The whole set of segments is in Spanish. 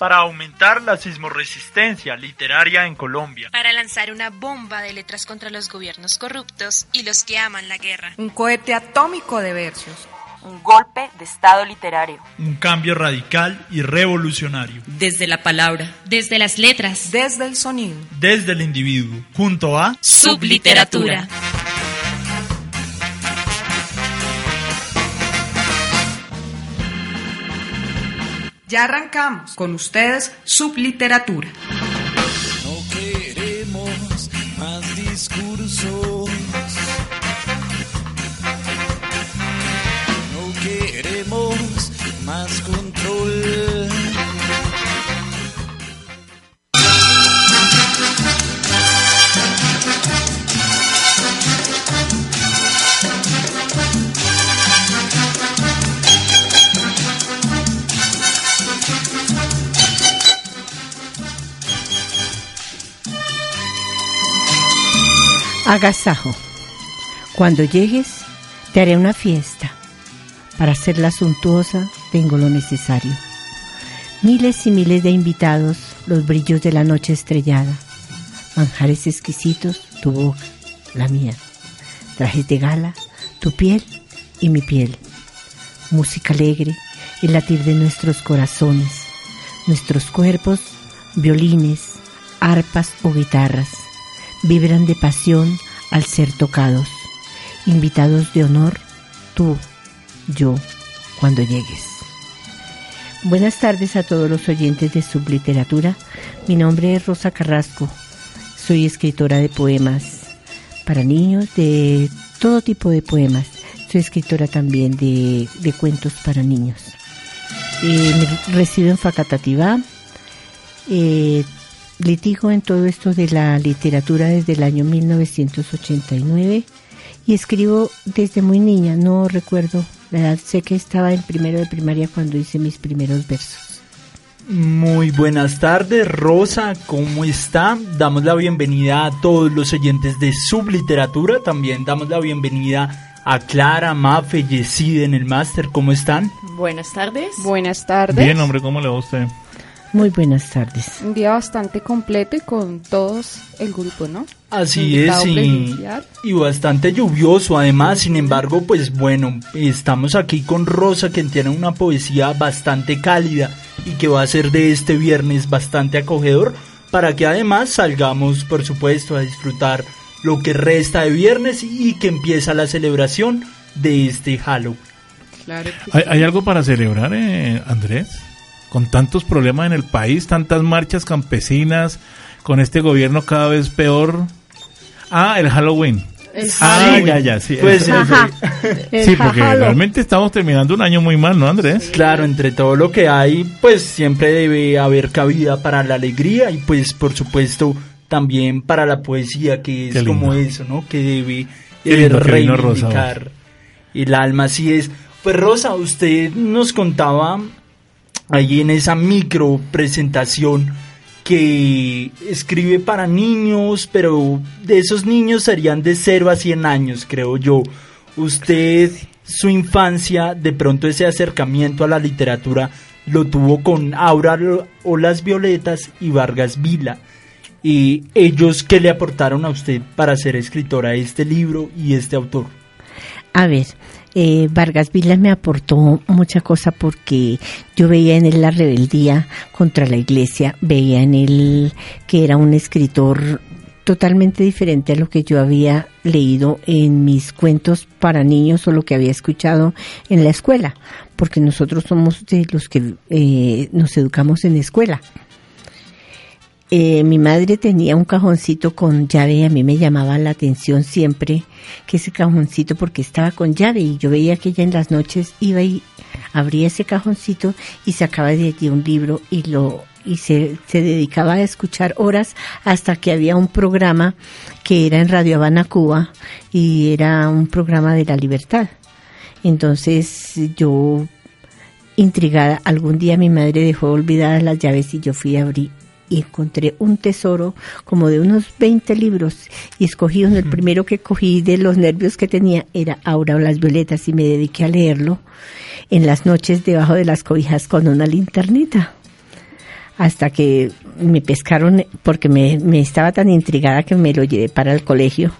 Para aumentar la sismoresistencia literaria en Colombia. Para lanzar una bomba de letras contra los gobiernos corruptos y los que aman la guerra. Un cohete atómico de versos. Un golpe de Estado literario. Un cambio radical y revolucionario. Desde la palabra. Desde las letras. Desde el sonido. Desde el individuo. Junto a Subliteratura. Ya arrancamos con ustedes Subliteratura. No queremos más discursos. No queremos más control. Agasajo. Cuando llegues, te haré una fiesta. Para hacerla suntuosa, tengo lo necesario. Miles y miles de invitados, los brillos de la noche estrellada. Manjares exquisitos, tu boca, la mía. Trajes de gala, tu piel y mi piel. Música alegre, el latir de nuestros corazones. Nuestros cuerpos, violines, arpas o guitarras vibran de pasión al ser tocados. Invitados de honor, tú, yo, cuando llegues. Buenas tardes a todos los oyentes de Subliteratura. Mi nombre es Rosa Carrasco. Soy escritora de poemas para niños, de todo tipo de poemas. Soy escritora también de, de cuentos para niños. Eh, resido en Facatativá. Eh, litigo en todo esto de la literatura desde el año 1989 y escribo desde muy niña, no recuerdo la edad, sé que estaba en primero de primaria cuando hice mis primeros versos. Muy buenas tardes, Rosa, ¿cómo está? Damos la bienvenida a todos los oyentes de Subliteratura, también damos la bienvenida a Clara, Mafe, Yesid en el máster, ¿cómo están? Buenas tardes. Buenas tardes. Bien, hombre, ¿cómo le va a usted? Muy buenas tardes. Un día bastante completo y con todos el grupo, ¿no? Así es, y, y, bastante lluvioso además, sin embargo, pues bueno, estamos aquí con Rosa, quien tiene una poesía bastante cálida y que va a ser de este viernes bastante acogedor, para que además salgamos, por supuesto, a disfrutar lo que resta de viernes y que empieza la celebración de este Halloween. Claro ¿Hay, ¿Hay, algo para celebrar, eh, Andrés? Con tantos problemas en el país, tantas marchas campesinas, con este gobierno cada vez peor. Ah, el Halloween. ah, ya, ya, sí. Pues, sí, porque realmente estamos terminando un año muy mal, ¿no, Andrés? Claro, entre todo lo que hay, pues siempre debe haber cabida para la alegría y pues por supuesto también para la poesía, que es como eso, ¿no? Que debe, debe reivindicar el alma, así es. Pues Rosa, usted nos contaba ahí en esa micro presentación que escribe para niños, pero de esos niños serían de 0 a 100 años, creo yo. Usted, su infancia, de pronto ese acercamiento a la literatura lo tuvo con Aura o las Violetas y Vargas Vila. Y ellos, ¿qué le aportaron a usted para ser escritora de este libro y este autor? A ver, eh, Vargas Vila me aportó mucha cosa porque yo veía en él la rebeldía contra la iglesia, veía en él que era un escritor totalmente diferente a lo que yo había leído en mis cuentos para niños o lo que había escuchado en la escuela, porque nosotros somos de los que eh, nos educamos en escuela. Eh, mi madre tenía un cajoncito con llave y a mí me llamaba la atención siempre que ese cajoncito porque estaba con llave y yo veía que ella en las noches iba y abría ese cajoncito y sacaba de allí un libro y lo y se, se dedicaba a escuchar horas hasta que había un programa que era en Radio Habana, Cuba, y era un programa de la libertad. Entonces yo, intrigada, algún día mi madre dejó olvidadas las llaves y yo fui a abrir y encontré un tesoro como de unos 20 libros y escogí uno, el primero que cogí de los nervios que tenía era Aura o las Violetas y me dediqué a leerlo en las noches debajo de las cobijas con una linternita hasta que me pescaron porque me, me estaba tan intrigada que me lo llevé para el colegio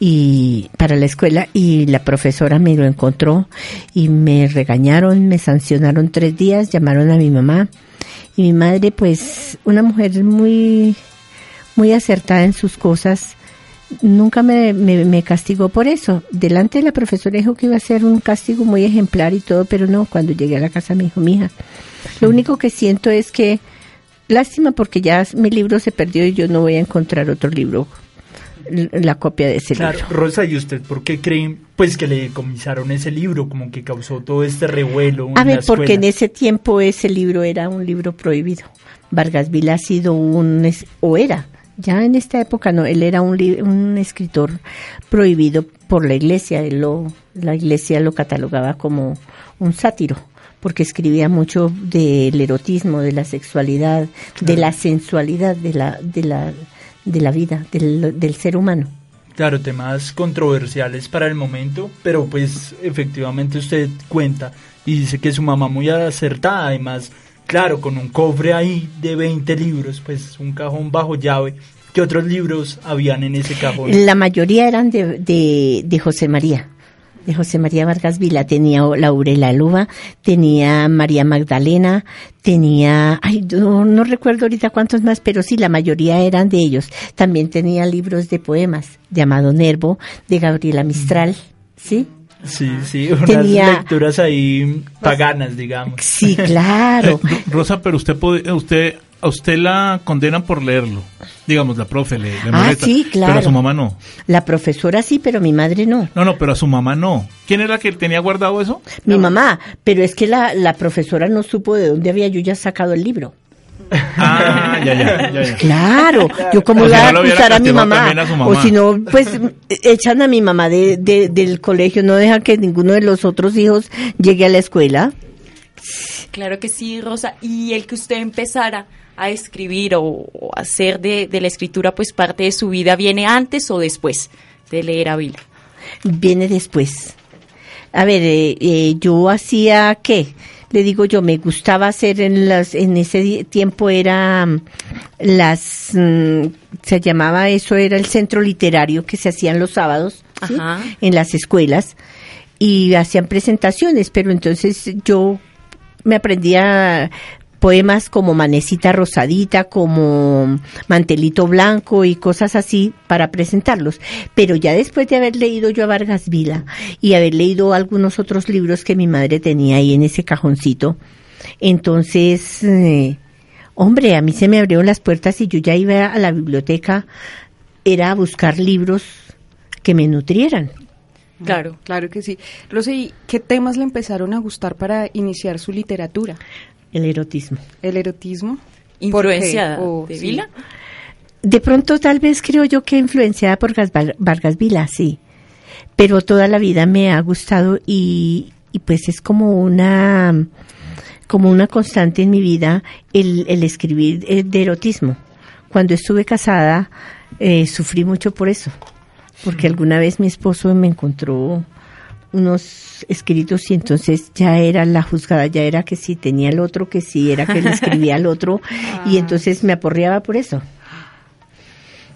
y para la escuela y la profesora me lo encontró y me regañaron, me sancionaron tres días, llamaron a mi mamá y mi madre pues una mujer muy muy acertada en sus cosas nunca me, me, castigó por eso. Delante de la profesora dijo que iba a ser un castigo muy ejemplar y todo, pero no, cuando llegué a la casa me dijo, mija, lo único que siento es que, lástima porque ya mi libro se perdió y yo no voy a encontrar otro libro la copia de ese libro. Rosa, ¿y usted por qué creen pues que le decomisaron ese libro, como que causó todo este revuelo? A ver, porque en ese tiempo ese libro era un libro prohibido. Vargas Vila ha sido un, o era, ya en esta época no, él era un, un escritor prohibido por la iglesia, lo, la iglesia lo catalogaba como un sátiro porque escribía mucho del erotismo, de la sexualidad, de la sensualidad de la, de la, de la vida, del, del ser humano. Claro, temas controversiales para el momento, pero pues efectivamente usted cuenta y dice que su mamá muy acertada, además claro, con un cofre ahí de 20 libros, pues un cajón bajo llave. ¿Qué otros libros habían en ese cajón? La mayoría eran de, de, José María de José María Vargas Vila, tenía Laurela Luba, tenía María Magdalena, tenía, ay, no, no, recuerdo ahorita cuántos más, pero sí, la mayoría eran de ellos. También tenía libros de poemas, de Amado Nervo, de Gabriela Mistral, ¿sí? Sí, sí, unas lecturas ahí paganas, digamos. Sí, claro. Eh, Rosa, pero usted puede, usted a usted la condenan por leerlo. Digamos, la profe le, le Ah, sí, claro. Pero a su mamá no. La profesora sí, pero mi madre no. No, no, pero a su mamá no. ¿Quién era la que tenía guardado eso? Mi mamá, pero es que la, la profesora no supo de dónde había yo ya sacado el libro. Ah, ya, ya, ya, Claro, yo como la a acusar a mi mamá, o si no, pues echan a mi mamá de, del colegio, no dejan que ninguno de los otros hijos llegue a la escuela. Claro que sí, Rosa, y el que usted empezara a escribir o, hacer de, la escritura pues parte de su vida, ¿viene antes o después de leer a Vila? Viene después. A ver, eh, eh, yo hacía qué? le digo yo, me gustaba hacer en las, en ese tiempo era mm, las, mm, se llamaba eso, era el centro literario que se hacían los sábados en las escuelas y hacían presentaciones, pero entonces yo me aprendía poemas como Manecita Rosadita, como Mantelito Blanco y cosas así para presentarlos. Pero ya después de haber leído yo a Vargas Vila y haber leído algunos otros libros que mi madre tenía ahí en ese cajoncito, entonces, eh, hombre, a mí se me abrieron las puertas y yo ya iba a la biblioteca, era a buscar libros que me nutrieran. Claro, claro que sí. Rosy, ¿qué temas le empezaron a gustar para iniciar su literatura? El erotismo. ¿El erotismo? ¿Influenciada de Vila? De pronto tal vez creo yo que influenciada por Vargas Vila, sí. Pero toda la vida me ha gustado y, pues es como una como una constante en mi vida el, escribir eh, de erotismo. Cuando estuve casada eh, sufrí mucho por eso, porque alguna vez mi esposo me encontró unos escritos y entonces ya era la juzgada, ya era que si tenía el otro, que si era que le escribía al otro y entonces me aporreaba por eso.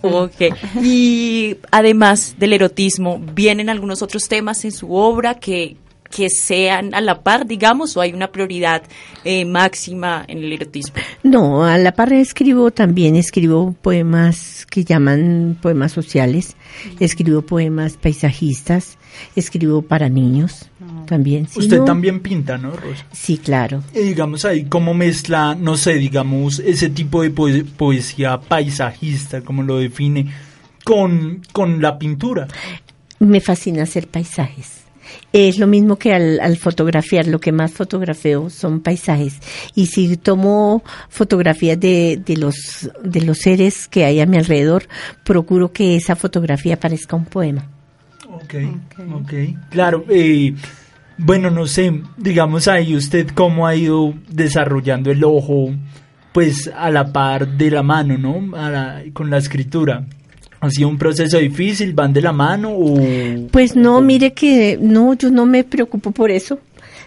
Ok. Y además del erotismo, ¿vienen algunos otros temas en su obra que, que sean a la par, digamos, o hay una prioridad eh, máxima en el erotismo? No, a la par escribo también, escribo poemas que llaman poemas sociales, escribo poemas paisajistas, escribo para niños. Ah, también. Usted también pinta, ¿no, Rosa? Sí, claro. Y digamos ahí, ¿cómo mezcla, no sé, digamos, ese tipo de poesía paisajista, como lo define, con, con la pintura? Me fascina hacer paisajes. Es lo mismo que al, fotografiar, lo que más fotografeo son paisajes. Y si tomo fotografías de, de, los, de los seres que hay a mi alrededor, procuro que esa fotografía parezca un poema. Ok, ok. Claro, eh, bueno, no sé, digamos ahí usted cómo ha ido desarrollando el ojo, pues a la par de la mano, ¿no? con la escritura. ¿Ha sido un proceso difícil? ¿Van de la mano? O... Pues no, mire que no, yo no me preocupo por eso.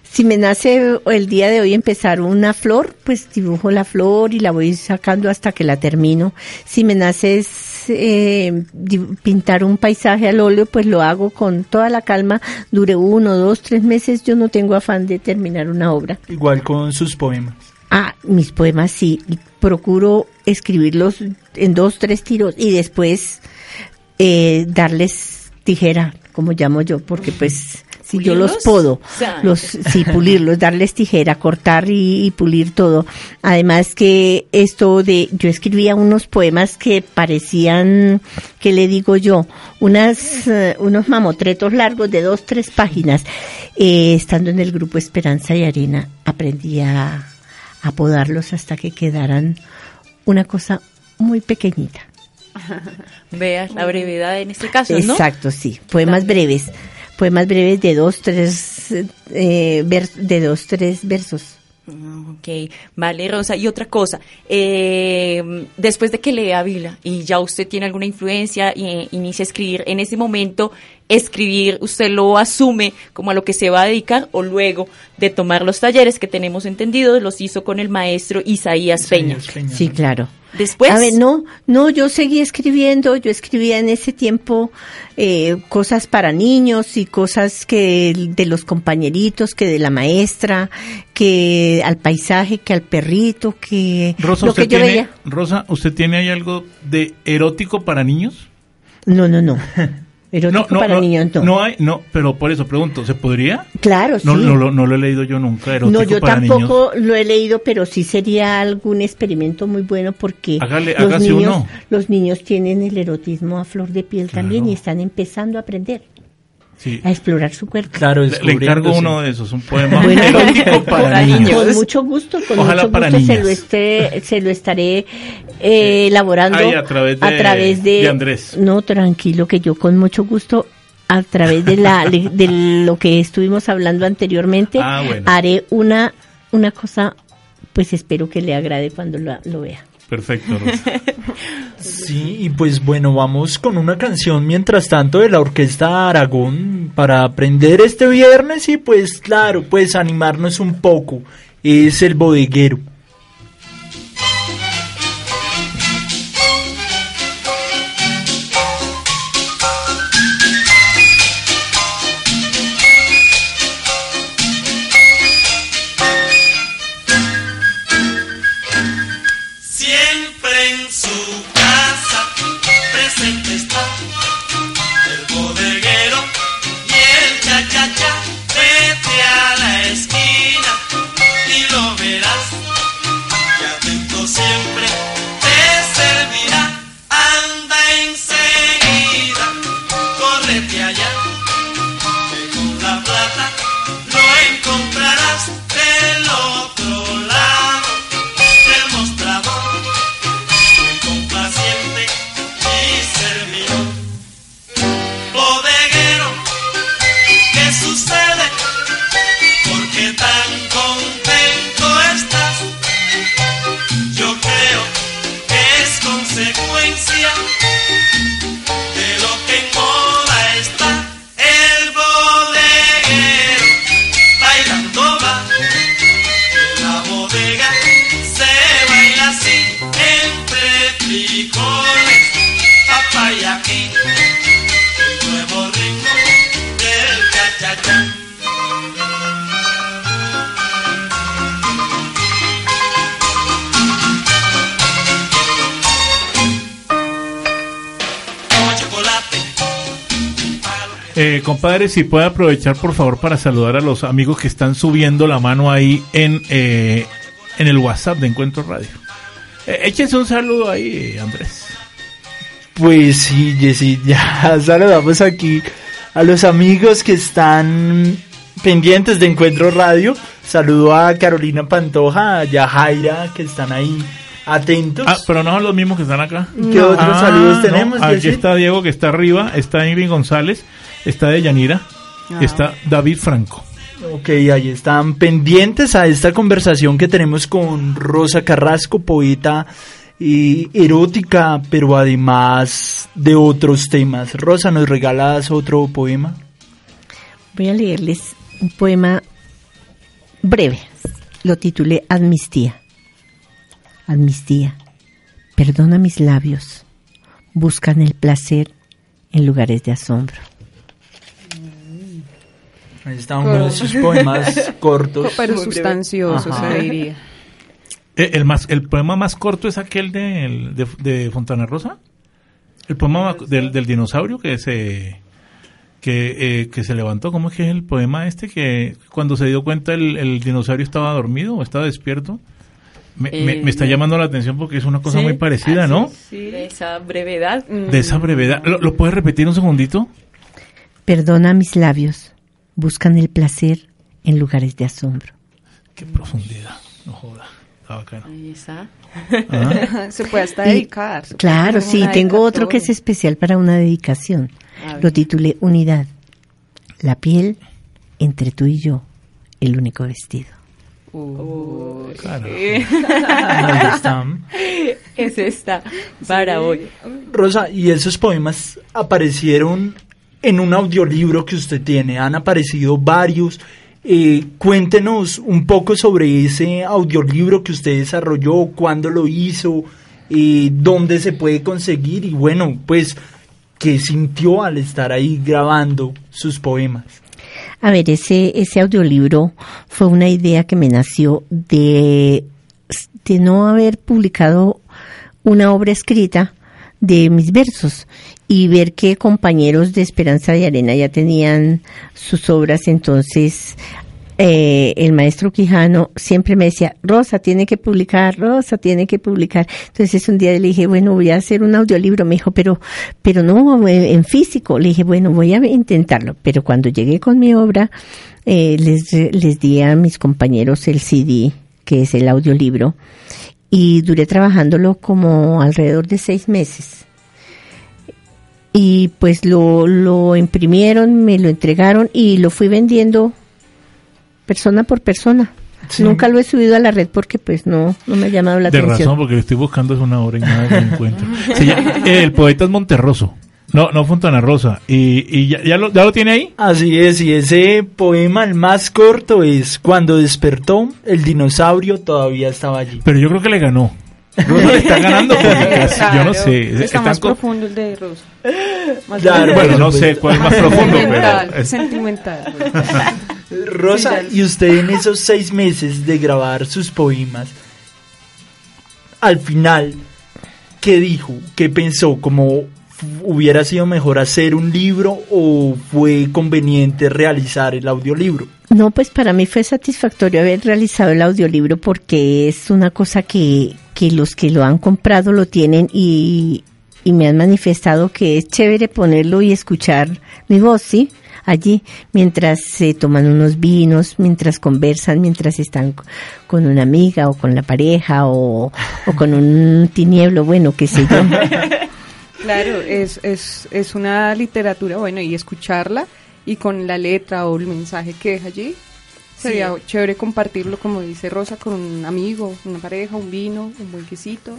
Si me nace el día de hoy empezar una flor, pues dibujo la flor y la voy sacando hasta que la termino. Si me nace eh, pintar un paisaje al óleo, pues lo hago con toda la calma. Dure uno, dos, tres meses. Yo no tengo afán de terminar una obra. Igual con sus poemas. Ah, mis poemas sí. Procuro escribirlos en dos, tres tiros y después eh, darles tijera, como llamo yo, porque pues si yo los puedo, los sí pulirlos, darles tijera, cortar y, pulir todo. Además que esto de yo escribía unos poemas que parecían, que le digo yo, unas eh, unos mamotretos largos de dos tres páginas. Eh, estando en el grupo Esperanza y Arena aprendí a, a podarlos hasta que quedaran una cosa muy pequeñita. Vea la brevedad en este caso, ¿no? Exacto, sí. Poemas breves. Poemas breves de dos, tres, eh, de dos, tres versos. Ok, vale, Rosa. Y otra cosa, eh, después de que lea Vila y ya usted tiene alguna influencia e inicia a escribir, en ese momento, escribir, ¿usted lo asume como a lo que se va a dedicar o luego de tomar los talleres que tenemos entendidos, los hizo con el maestro Isaías, Peña? Sí, claro. Después. A ver, no, no, yo seguí escribiendo, yo escribía en ese tiempo eh, cosas para niños y cosas que de los compañeritos, que de la maestra, que al paisaje, que al perrito, que Rosa, lo que yo veía. Rosa, ¿usted tiene ahí algo de erótico para niños? No, no, no. no, no, para niños no. hay, no, pero por eso pregunto, ¿se podría? Claro, sí. No, no, no, lo he leído yo nunca, erótico No, yo tampoco lo he leído, pero sí sería algún experimento muy bueno porque los, niños, los niños tienen el erotismo a flor de piel también y están empezando a aprender a explorar su cuerpo. Claro, le, encargo uno de esos, un poema erótico para, niños. Con mucho gusto, con mucho gusto se lo, esté, se lo estaré eh, elaborando a través, de, Andrés. No, tranquilo, que yo con mucho gusto a través de la de lo que estuvimos hablando anteriormente ah, haré una una cosa pues espero que le agrade cuando lo vea. Perfecto, Rosa. Sí, y pues bueno, vamos con una canción mientras tanto de la Orquesta Aragón para aprender este viernes y pues claro, pues animarnos un poco. Es el bodeguero. Compadre, si puede aprovechar por favor para saludar a los amigos que están subiendo la mano ahí en, eh, en el WhatsApp de Encuentro Radio. Eh, échense un saludo ahí, Andrés. Pues sí, Jessy, ya saludamos aquí a los amigos que están pendientes de Encuentro Radio. Saludo a Carolina Pantoja, a Yajaira, que están ahí atentos. Ah, pero no son los mismos que están acá. ¿Qué otros Ah, saludos no, tenemos? Aquí está Diego que está arriba, está Ingrid González, está Deyanira, Ah. está David Franco. Ok, ahí están pendientes a esta conversación que tenemos con Rosa Carrasco, poeta eh, erótica, pero además de otros temas. Rosa, ¿nos regalas otro poema? Voy a leerles un poema breve. Lo titulé Amnistía. Amnistía. Perdona mis labios. Buscan el placer en lugares de asombro. Ahí está uno de sus poemas cortos. Pero sustancioso, Ajá. se diría. Eh, El, más, el poema más corto es aquel de, de, de Fontana Rosa. El poema ma- del, del dinosaurio que se que, eh, que se levantó. ¿Cómo es que es el poema este? Que cuando se dio cuenta el, el dinosaurio estaba dormido o estaba despierto. Me, me- Eh, me está llamando la atención porque es una cosa Sí, muy parecida, ¿no? Sí, de esa brevedad. De esa brevedad. ¿Lo, lo puedes repetir un segundito? Perdona mis labios. Buscan el placer en lugares de asombro. Qué profundidad. No joda. Está bacano. Ahí está. Ah. Se puede hasta dedicar. Claro, sí, tengo otro que es especial para una dedicación. Lo titulé Unidad. La piel entre tú y yo, el único vestido. Claro. Ahí están. Es esta para hoy. Rosa, ¿y esos poemas aparecieron en un audiolibro que usted tiene? Han aparecido varios. Eh, cuéntenos un poco sobre ese audiolibro que usted desarrolló, cuándo lo hizo, eh, dónde se puede conseguir y bueno, pues, ¿qué sintió al estar ahí grabando sus poemas? A ver, ese, ese audiolibro fue una idea que me nació de, de no haber publicado una obra escrita de mis versos y ver que compañeros de Esperanza de Arena ya tenían sus obras, entonces eh, el maestro Quijano siempre me decía, Rosa, tiene que publicar, Rosa, tiene que publicar. Entonces un día le dije, bueno, voy a hacer un audiolibro. Me dijo, pero, pero no eh, en físico. Le dije, bueno, voy a intentarlo. Pero cuando llegué con mi obra, eh, les, les di a mis compañeros el CD, que es el audiolibro, y duré trabajándolo como alrededor de seis meses. Y pues lo, lo imprimieron, me lo entregaron y lo fui vendiendo persona por persona. Sí. Nunca lo he subido a la red porque pues no, no me ha llamado la De atención. razón, porque lo estoy buscando es una hora y nada que encuentro. Se llama- el poeta es Monterroso. No, no Fontana Rosa. ¿Y, y ya, ya lo, ya lo tiene ahí? Así es, y ese poema, el más corto, es Cuando despertó, el dinosaurio todavía estaba allí. Pero yo creo que le ganó. Rosa le está ganando porque casi, yo no sé. Está más profundo el de Rosa. Más Claro, bueno, no sé cuál es más profundo, Sentimental, pero... sentimental. Rosa, y usted en esos seis meses de grabar sus poemas, al final, ¿qué dijo? ¿Qué pensó? ¿Como hubiera sido mejor hacer un libro o fue conveniente realizar el audiolibro? No, pues para mí fue satisfactorio haber realizado el audiolibro porque es una cosa que, que los que lo han comprado lo tienen y, y me han manifestado que es chévere ponerlo y escuchar mi voz, ¿sí? Allí, mientras se toman unos vinos, mientras conversan, mientras están con una amiga o con la pareja o, o con un tinieblo, bueno, qué sé yo. Claro, es, es, es una literatura, bueno, y escucharla y con la letra o el mensaje que deja allí, sería chévere compartirlo, como dice Rosa, con un amigo, una pareja, un vino, un buen quesito.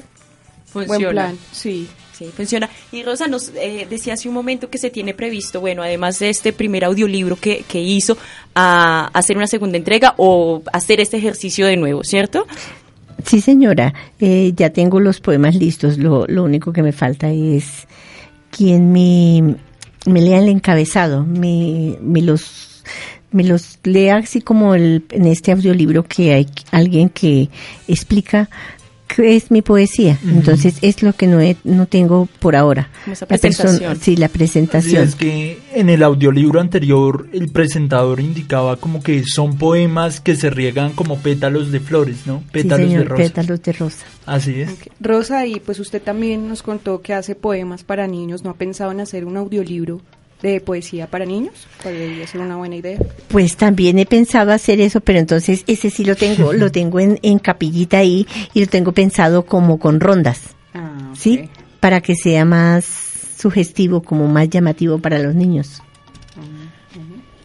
Buen plan, sí. Funciona. Y Rosa nos eh, decía hace un momento que se tiene previsto, bueno, además de este primer audiolibro que, que hizo, a hacer una segunda entrega o hacer este ejercicio de nuevo, ¿cierto? Sí, señora, eh, ya tengo los poemas listos. Lo, lo único que me falta es quien me, me lea el encabezado, me, me los me los lea así como el, en este audiolibro que hay alguien que explica es mi poesía. Entonces es lo que no, no tengo por ahora. esa presentación. sí, la presentación. es que en el audiolibro anterior el presentador indicaba como que son poemas que se riegan como pétalos de flores, ¿no? Pétalos sí, de rosa. Pétalos de rosa. Así es. Rosa, y pues usted también nos contó que hace poemas para niños. ¿No ha pensado en hacer un audiolibro de poesía para niños? Podría ser una buena idea. Pues también he pensado hacer eso, pero entonces ese sí lo tengo, lo tengo en, en capillita ahí y lo tengo pensado como con rondas, Ah, ¿sí? Para que sea más sugestivo, como más llamativo para los niños.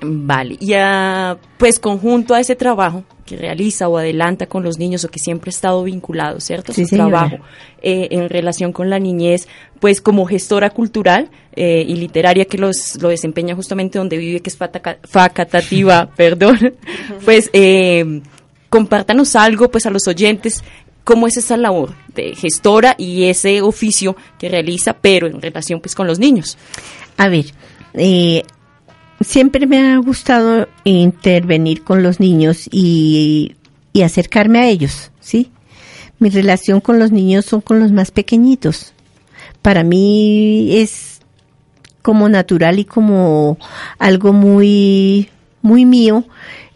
Vale, y ah, pues conjunto a ese trabajo que realiza o adelanta con los niños o que siempre ha estado vinculado, ¿cierto? Sí, Su señora. trabajo eh, en relación con la niñez, pues como gestora cultural eh, y literaria que los, lo desempeña justamente donde vive, que es Facatativa, perdón, pues eh, compártanos algo pues a los oyentes cómo es esa labor de gestora y ese oficio que realiza, pero en relación pues con los niños. A ver, eh, siempre me ha gustado intervenir con los niños y, acercarme a ellos, ¿sí? Mi relación con los niños son con los más pequeñitos. Para mí es como natural y como algo muy, muy mío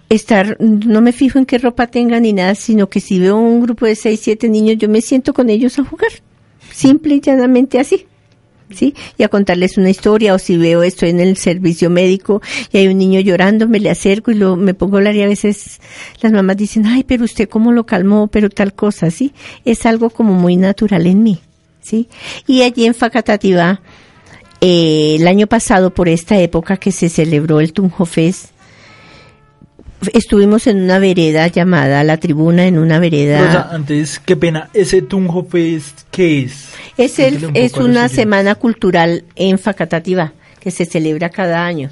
estar, no me fijo en qué ropa tengan ni nada, sino que si veo un grupo de seis, siete niños, yo me siento con ellos a jugar. Simple y llanamente así. ¿Sí? Y a contarles una historia, o si veo esto en el servicio médico y hay un niño llorando, me le acerco y lo, me pongo a hablar y a veces las mamás dicen, ay, pero usted cómo lo calmó, pero tal cosa, ¿sí? Es algo como muy natural en mí, ¿sí? Y allí en Facatativá, eh, el año pasado, por esta época que se celebró el Tunjo Fest, estuvimos en una vereda llamada La Tribuna, en una vereda... Rosa, antes, qué pena, ese Tunjo Fest, ¿qué es? Es, el, es una semana cultural en Facatativá que se celebra cada año.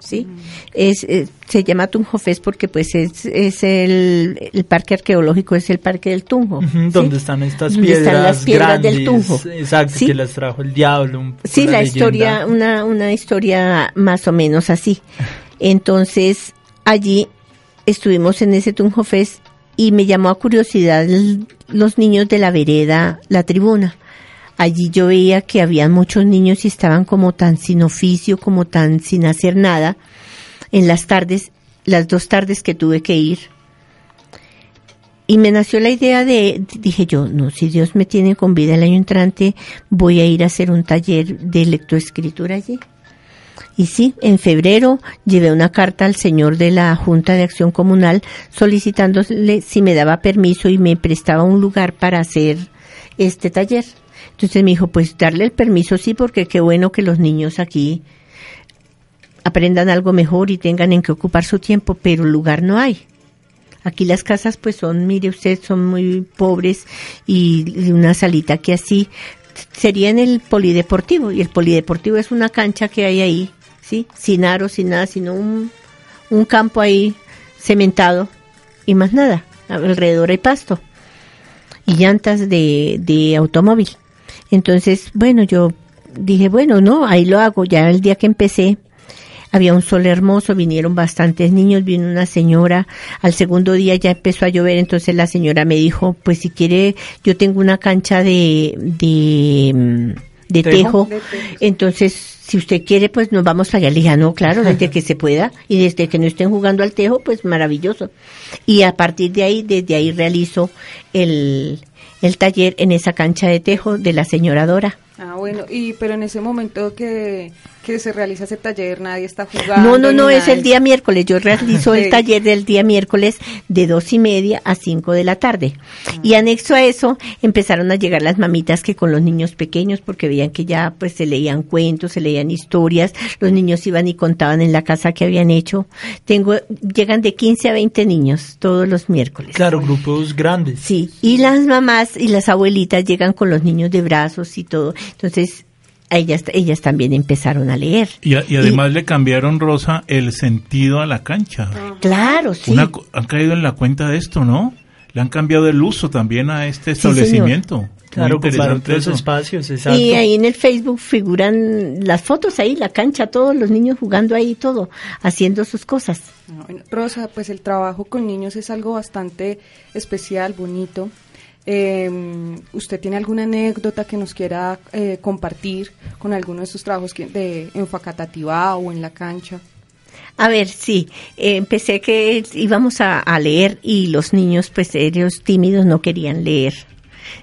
¿sí? Es, eh, se llama Tunjo Fest porque pues es, es el, el parque arqueológico, es el parque del Tunjo. ¿sí? Donde están estas piedras, están las piedras grandes, del Tunjo. Exacto, ¿sí? que las trajo el diablo. un Sí, la, leyenda. historia, una, una historia más o menos así. Entonces, allí estuvimos en ese Tunjo Fest y me llamó a curiosidad los niños de la vereda, la tribuna. Allí yo veía que había muchos niños y estaban como tan sin oficio, como tan sin hacer nada. En las tardes, las dos tardes que tuve que ir, y me nació la idea de, dije yo, no, si Dios me tiene con vida el año entrante, voy a ir a hacer un taller de lectoescritura allí. Y sí, en febrero llevé una carta al señor de la Junta de Acción Comunal solicitándole si me daba permiso y me prestaba un lugar para hacer este taller. Entonces me dijo, pues darle el permiso sí, porque qué bueno que los niños aquí aprendan algo mejor y tengan en qué ocupar su tiempo, pero lugar no hay. Aquí las casas pues son, mire usted, son muy pobres y una salita que así sería en el polideportivo y el polideportivo es una cancha que hay ahí, Sin aro, sin nada, sino un, un campo ahí cementado y más nada. Alrededor hay pasto y llantas de, de automóvil. Entonces, bueno, yo dije, bueno, no, ahí lo hago. Ya el día que empecé, había un sol hermoso, vinieron bastantes niños, vino una señora, al segundo día ya empezó a llover, entonces la señora me dijo, pues si quiere, yo tengo una cancha de, de, mm, de ¿Tejo? entonces si usted quiere, pues nos vamos allá. Le dije, "Ah, no, claro, desde que se pueda y desde que no estén jugando al tejo, pues maravilloso. Y a partir de ahí, desde ahí realizo el, el taller en esa cancha de tejo de la señora Dora. Ah, bueno, y pero en ese momento que, que se realiza ese taller nadie está jugando. No, no, no, es el día miércoles. Yo realizo el taller del día miércoles de dos y media a cinco de la tarde. Ah. Y anexo a eso empezaron a llegar las mamitas que con los niños pequeños, porque veían que ya pues se leían cuentos, se leían historias, los niños iban y contaban en la casa que habían hecho. Tengo, llegan de 15 a 20 niños todos los miércoles. Claro, grupos grandes. Sí, y las mamás y las abuelitas llegan con los niños de brazos y todo. Entonces, ellas, ellas también empezaron a leer. Y, a- y además le cambiaron, Rosa, el sentido a la cancha. Claro, sí. Una han caído en la cuenta de esto, ¿no? Le han cambiado el uso también a este establecimiento. Claro, ocuparon interesante todos eso. espacios, exacto. Y ahí en el Facebook figuran las fotos ahí, la cancha, todos los niños jugando ahí, todo, haciendo sus cosas. Rosa, pues el trabajo con niños es algo bastante especial, bonito. Eh, ¿Usted tiene alguna anécdota que nos quiera eh, compartir con alguno de sus trabajos que- de, en Facatativá o en la cancha? A ver, sí, eh, empecé que íbamos a, a leer y los niños, pues ellos tímidos no querían leer.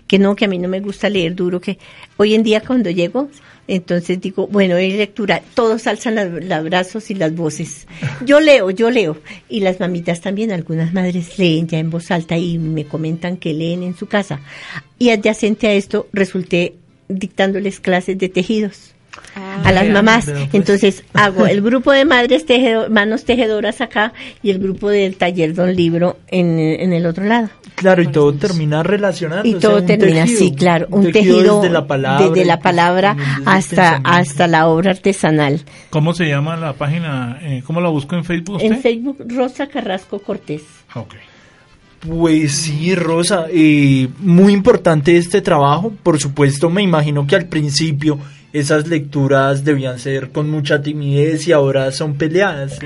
Que no, que a mí no me gusta leer duro, que hoy en día cuando llego, entonces digo, bueno, hay lectura, todos alzan los brazos y las voces. Yo leo, yo leo. Y las mamitas también, algunas madres leen ya en voz alta y me comentan que leen en su casa. Y adyacente a esto, resulté dictándoles clases de tejidos a las mamás. pues. Entonces hago el grupo de madres tejedo- manos tejedoras acá y el grupo del taller Don Libro en, en el otro lado. Claro, y todo termina relacionándose. Y todo termina tejido, así, claro, un tejido desde la palabra, desde la pues palabra desde el hasta hasta la obra artesanal. ¿Cómo se llama la página? Eh, ¿Cómo la busco en Facebook usted? En Facebook Rosa Carrasco Cortés. Ok. Pues sí, Rosa, eh, muy importante este trabajo. Por supuesto, me imagino que al principio esas lecturas debían ser con mucha timidez y ahora son peleadas.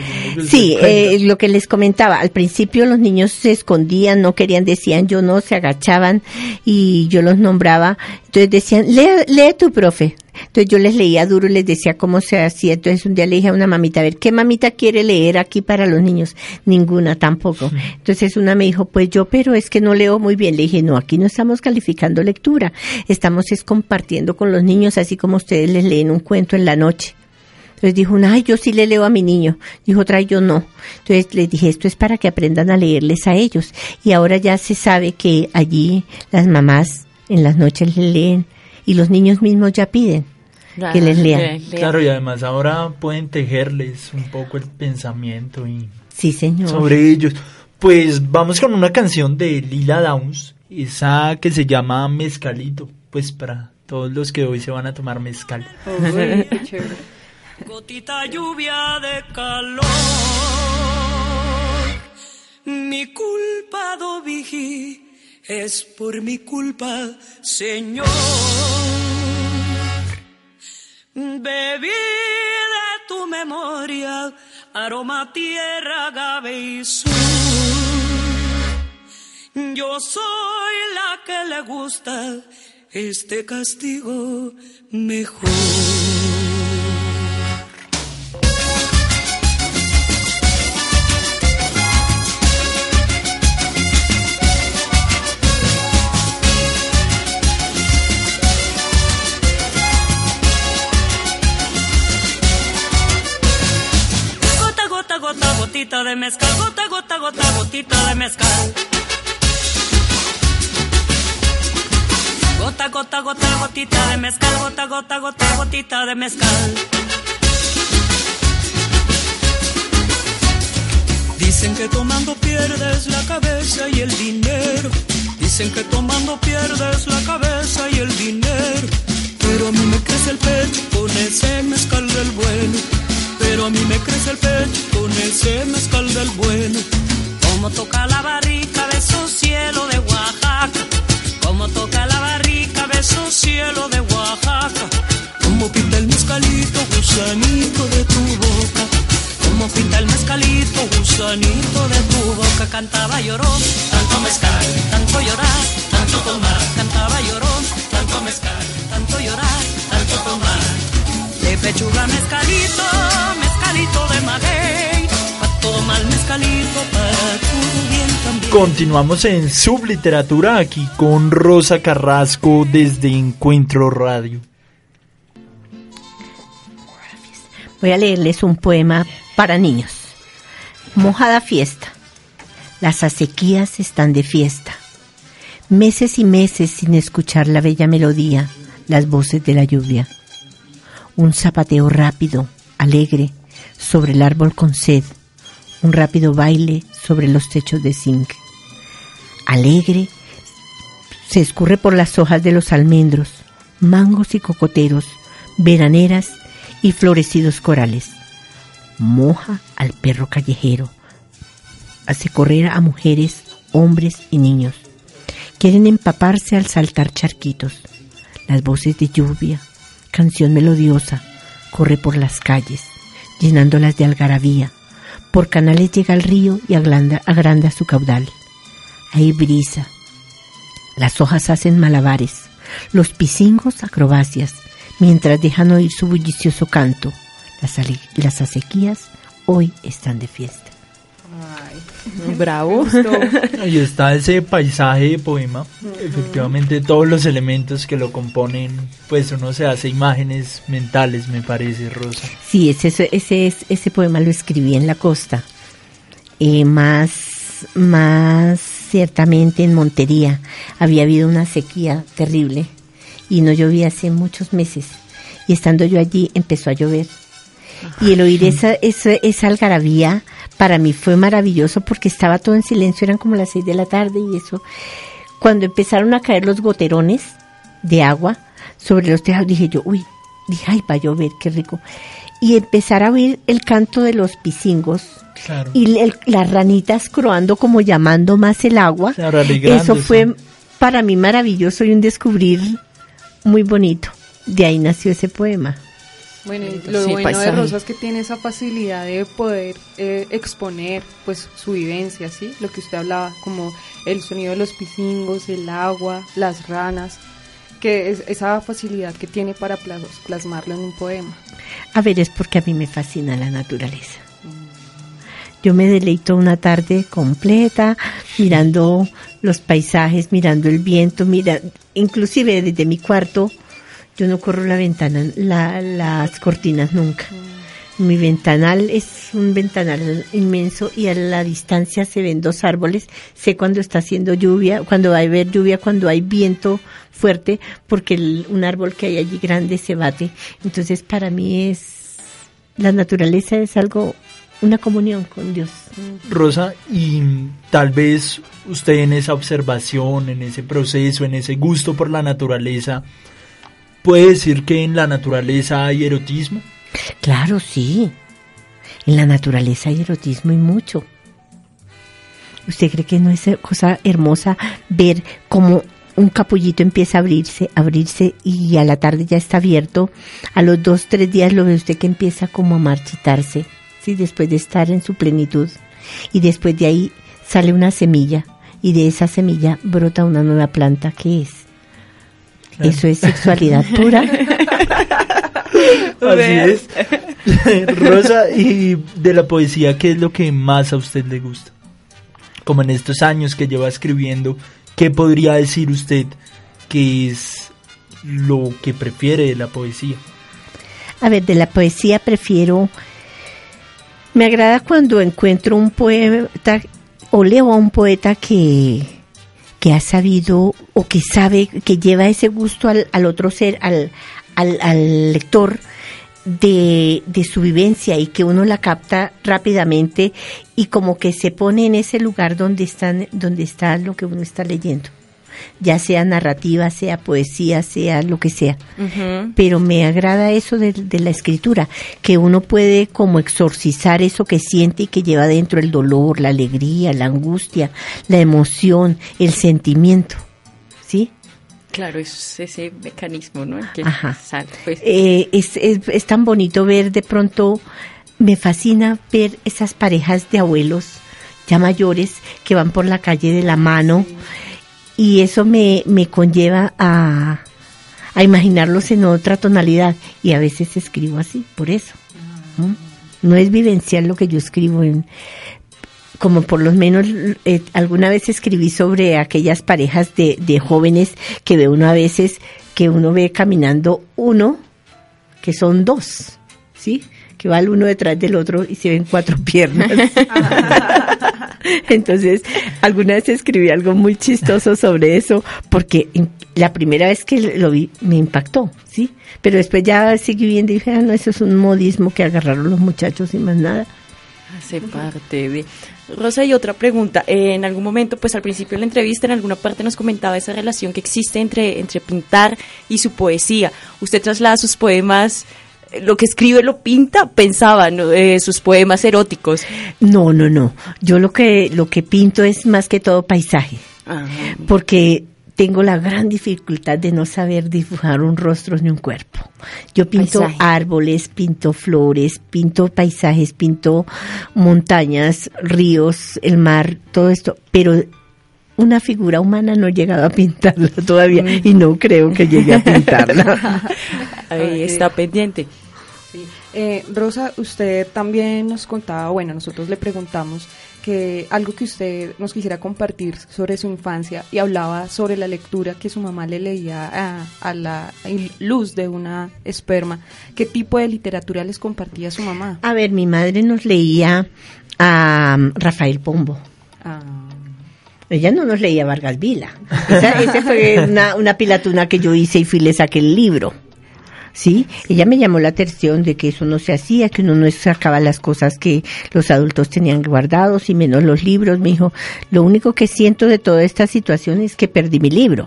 Sí, eh, lo que les comentaba, al principio los niños se escondían, no querían, decían yo no, se agachaban y yo los nombraba. Entonces decían, lee, lee tu profe. Entonces yo les leía duro y les decía cómo se hacía. Entonces un día le dije a una mamita, a ver, ¿qué mamita quiere leer aquí para los niños? Ninguna tampoco. Entonces una me dijo, pues yo, pero es que no leo muy bien. Le dije, no, aquí no estamos calificando lectura, estamos es compartiendo con los niños, así como ustedes les leen un cuento en la noche. Entonces dijo una, ay, yo sí le leo a mi niño. Dijo otra, yo no. Entonces les dije, esto es para que aprendan a leerles a ellos. Y ahora ya se sabe que allí las mamás en las noches le leen y los niños mismos ya piden que les lean. Claro, y además ahora pueden tejerles un poco el pensamiento y Sí, señor. sobre ellos. Pues vamos con una canción de Lila Downs, esa que se llama Mezcalito, pues para todos los que hoy se van a tomar mezcal. Uy, qué chévere. Gotita lluvia de calor. Mi culpa, Dovigi, es por mi culpa, Señor. Bebí de tu memoria, aroma, tierra, agave y sur. Yo soy la que le gusta este castigo mejor. Gota, gota, gota, gotita de mezcal. Gota, gota, gota, gotita de mezcal. Gota, gota, gota, gotita de mezcal. Gota, gota, gota, gotita de mezcal. Dicen que tomando pierdes la cabeza y el dinero. Dicen que tomando pierdes la cabeza y el dinero. Pero a mí me crece el pecho con ese mezcal del bueno. Pero a mí me crece el pecho con ese mezcal del bueno. Como toca la barrica, beso cielo de Oaxaca. Como toca la barrica, beso cielo de Oaxaca. Como pinta el mezcalito, gusanito de tu boca. Como pinta el mezcalito, gusanito de tu boca. Cantaba lloró, tanto mezcal, tanto llorar, tanto tomar. Cantaba lloró, Continuamos en Subliteratura aquí con Rosa Carrasco desde Encuentro Radio. Voy a leerles un poema para niños. Mojada fiesta. Las acequias están de fiesta. Meses y meses sin escuchar la bella melodía, las voces de la lluvia. Un zapateo rápido, alegre, sobre el árbol con sed. Un rápido baile sobre los techos de zinc. Alegre, se escurre por las hojas de los almendros, mangos y cocoteros, veraneras y florecidos corales. Moja al perro callejero. Hace correr a mujeres, hombres y niños. Quieren empaparse al saltar charquitos. Las voces de lluvia, canción melodiosa, corre por las calles, llenándolas de algarabía. Por canales llega al río y agranda, agranda su caudal. Hay brisa. Las hojas hacen malabares, los pisingos acrobacias, mientras dejan oír su bullicioso canto. Las, las acequias hoy están de fiesta. Bravo. Ahí está ese paisaje de poema. Efectivamente, todos los elementos que lo componen, pues uno se hace imágenes mentales, me parece, Rosa. Sí, ese, ese, ese poema lo escribí en la costa. Eh, más, más ciertamente en Montería. Había habido una sequía terrible y no llovía hace muchos meses. Y estando yo allí empezó a llover. Y el oír esa, esa, esa algarabía para mí fue maravilloso porque estaba todo en silencio, eran como las seis de la tarde y eso. Cuando empezaron a caer los goterones de agua sobre los tejados, dije yo, uy, dije, ay, va a llover, qué rico. Y empezar a oír el canto de los pisingos y las ranitas croando como llamando más el agua. Eso fue para mí maravilloso y un descubrir muy bonito. De ahí nació ese poema. Bueno, y lo bueno de Rosa es que tiene esa facilidad de poder eh, exponer pues su vivencia, ¿sí? Lo que usted hablaba, como el sonido de los pisingos, el agua, las ranas, que es esa facilidad que tiene para plasmarlo en un poema. A ver, es porque a mí me fascina la naturaleza. Yo me deleito una tarde completa mirando los paisajes, mirando el viento, mira, inclusive desde mi cuarto yo no corro la ventana, las cortinas nunca. Mi ventanal es un ventanal inmenso y a la distancia se ven dos árboles. Sé cuando está haciendo lluvia, cuando va a haber lluvia, cuando hay viento fuerte, porque un árbol que hay allí grande se bate. Entonces para mí es, la naturaleza es algo, una comunión con Dios. Rosa, y tal vez usted en esa observación, en ese proceso, en ese gusto por la naturaleza, ¿Puede decir que en la naturaleza hay erotismo? Claro, sí. En la naturaleza hay erotismo y mucho. ¿Usted cree que no es cosa hermosa ver cómo un capullito empieza a abrirse, abrirse y a la tarde ya está abierto? A los dos, tres días lo ve usted que empieza como a marchitarse, ¿sí? Después de estar en su plenitud. Y después de ahí sale una semilla y de esa semilla brota una nueva planta que es eso es sexualidad pura. Así es. Rosa, y de la poesía, ¿qué es lo que más a usted le gusta? Como en estos años que lleva escribiendo, ¿qué podría decir usted que es lo que prefiere de la poesía? A ver, de la poesía prefiero... Me agrada cuando encuentro un poeta o leo a un poeta que, que ha sabido o que sabe, que lleva ese gusto al, al otro ser, al, al, al lector, de, de, su vivencia y que uno la capta rápidamente y como que se pone en ese lugar donde están, donde está lo que uno está leyendo ya sea narrativa, sea poesía, sea lo que sea. Pero me agrada eso de, la escritura, que uno puede como exorcizar eso que siente y que lleva dentro el dolor, la alegría, la angustia, la emoción, el sentimiento. Claro, es ese mecanismo, ¿no? Pues. Eh, es, es tan bonito ver de pronto, me fascina ver esas parejas de abuelos ya mayores que van por la calle de la mano y eso me, me conlleva a, a, imaginarlos en otra tonalidad y a veces escribo así, por eso. ¿no? es vivencial lo que yo escribo en como por lo menos eh, alguna vez escribí sobre aquellas parejas de, de jóvenes que ve uno a veces que uno ve caminando uno que son dos, ¿sí? que va el uno detrás del otro y se ven cuatro piernas. Entonces, alguna vez escribí algo muy chistoso sobre eso, porque la primera vez que lo vi me impactó, ¿sí? Pero después ya seguí viendo y dije, ah, no, eso es un modismo que agarraron los muchachos y más nada. Hace parte de... Rosa, y otra pregunta. en algún momento, pues al principio de la entrevista, en alguna parte nos comentaba esa relación que existe entre, entre pintar y su poesía. Usted traslada sus poemas lo que escribe lo pinta, pensaba eh, sus poemas eróticos. No, no, no. Yo lo que lo que pinto es más que todo paisaje. Ah. Porque tengo la gran dificultad de no saber dibujar un rostro ni un cuerpo. Yo pinto árboles, pinto flores, pinto paisajes, pinto montañas, ríos, el mar, todo esto, pero una figura humana no he llegado a pintarla todavía y no creo que llegue a pintarla. Ahí está pendiente. Eh, Rosa, usted también nos contaba, bueno, nosotros le preguntamos que algo que usted nos quisiera compartir sobre su infancia y hablaba sobre la lectura que su mamá le leía a, la luz de una esperma. ¿Qué tipo de literatura les compartía su mamá? A ver, mi madre nos leía a um, Rafael Pombo. Ah. Ella no nos leía Vargas Vila. Esa, fue una, una pilatuna que yo hice y fui le saqué el libro. ¿Sí? Ella me llamó la atención de que eso no se hacía, que uno no sacaba las cosas que los adultos tenían guardados y menos los libros. Me dijo, lo único que siento de toda esta situación es que perdí mi libro.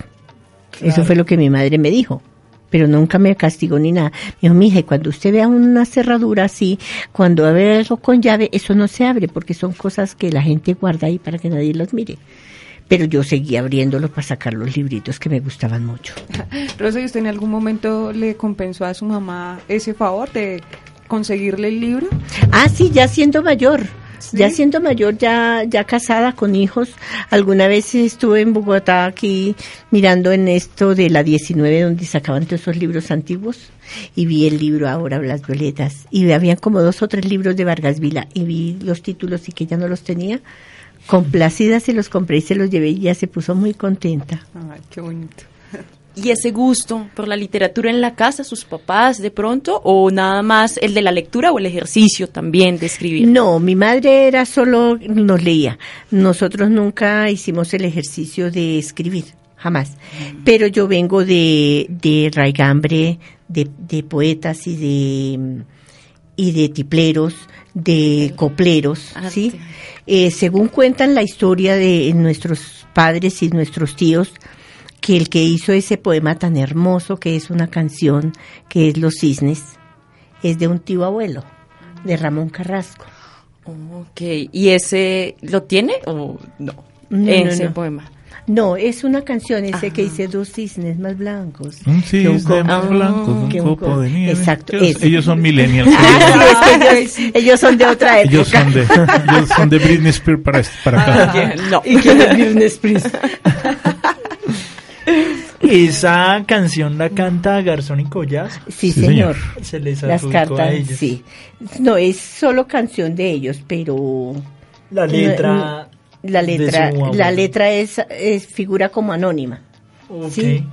Eso fue lo que mi madre me dijo pero nunca me castigó ni nada. Me dijo, mija, cuando usted vea una cerradura así, cuando ve algo con llave, eso no se abre, porque son cosas que la gente guarda ahí para que nadie los mire pero yo seguía abriéndolo para sacar los libritos que me gustaban mucho. Rosa, ¿y usted en algún momento le compensó a su mamá ese favor de conseguirle el libro? Ah, sí, ya siendo mayor. Ya siendo mayor, ya, ya casada con hijos, alguna vez estuve en Bogotá aquí mirando en esto de la 19 donde sacaban todos esos libros antiguos y vi el libro ahora, Las Violetas, y había como dos o tres libros de Vargas Vila y vi los títulos y que ya no los tenía complacida se los compré y se los llevé y ya se puso muy contenta. Ay, qué bonito. ¿Y ese gusto por la literatura en la casa, sus papás de pronto, o nada más el de la lectura o el ejercicio también de escribir? No, mi madre era solo, nos leía. Nosotros nunca hicimos el ejercicio de escribir, jamás. Pero yo vengo de, de raigambre, de, de poetas y de, y de tipleros, de copleros, ¿sí? Eh, según cuentan la historia de nuestros padres y nuestros tíos, que el que hizo ese poema tan hermoso, que es una canción, que es Los Cisnes, es de un tío abuelo, de Ramón Carrasco. Ok, ¿y ese lo tiene o no? ese poema. No, es una canción, ese que dice dos cisnes más blancos. Un cisne más blanco, un copo de nieve. Exacto. Ellos, son millennials. Ah, ellos, son de otra época. Ellos son de, ellos son de Britney Spears para, para acá. Ah, no. ¿Y quién es Britney Spears? Esa canción la canta Garzón y Collas. Sí, señor. Se les Las cartas, sí. No, es solo canción de ellos, pero... La letra la letra, la letra es, figura como anónima. ¿sí?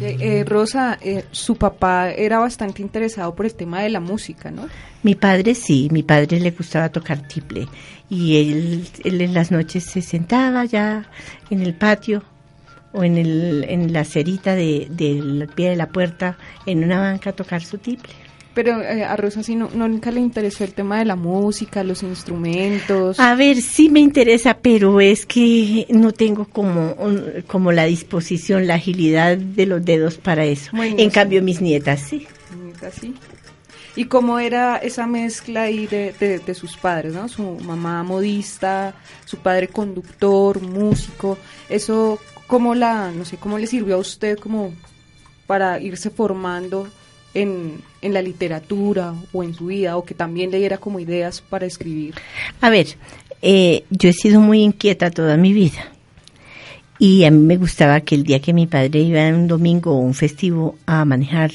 Eh, Rosa, eh, su papá era bastante interesado por el tema de la música, ¿no? Mi padre sí, mi padre le gustaba tocar tiple y él, él en las noches se sentaba ya en el patio o en, el, en la cerita del de, pie de la puerta en una banca a tocar su tiple. Pero eh, a Rosa sí no, nunca le interesó el tema de la música, los instrumentos. A ver, sí me interesa, pero es que no tengo como, como la disposición, la agilidad de los dedos para eso. en cambio, mis nietas sí. Nietas sí. ¿Y cómo era esa mezcla ahí de, de, sus padres, no? Su mamá modista, su padre conductor, músico. Eso, ¿cómo la, no sé, cómo le sirvió a usted como para irse formando en, en la literatura o en su vida o que también le diera como ideas para escribir? A ver, eh, yo he sido muy inquieta toda mi vida. Y a mí me gustaba que el día que mi padre iba un domingo o un festivo a manejar,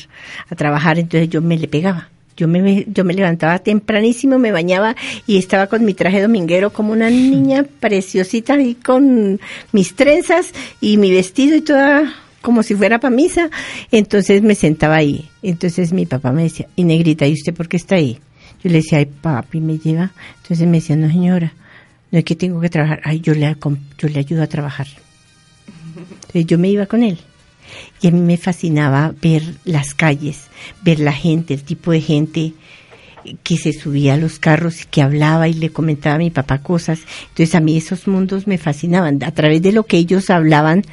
a trabajar, entonces yo me le pegaba. Yo me, yo me levantaba tempranísimo, me bañaba y estaba con mi traje dominguero como una niña preciosita y con mis trenzas y mi vestido y toda como si fuera para misa. Entonces me sentaba ahí. Entonces mi papá me decía, y negrita, ¿y usted por qué está ahí? Yo le decía, ay papi, me lleva. Entonces me decía, no señora, no es que tengo que trabajar. Ay, yo le, yo le ayudo a trabajar. Entonces yo me iba con él. Y a mí me fascinaba ver las calles, ver la gente, el tipo de gente que se subía a los carros y que hablaba y le comentaba a mi papá cosas. Entonces a mí esos mundos me fascinaban. A través de lo que ellos hablaban,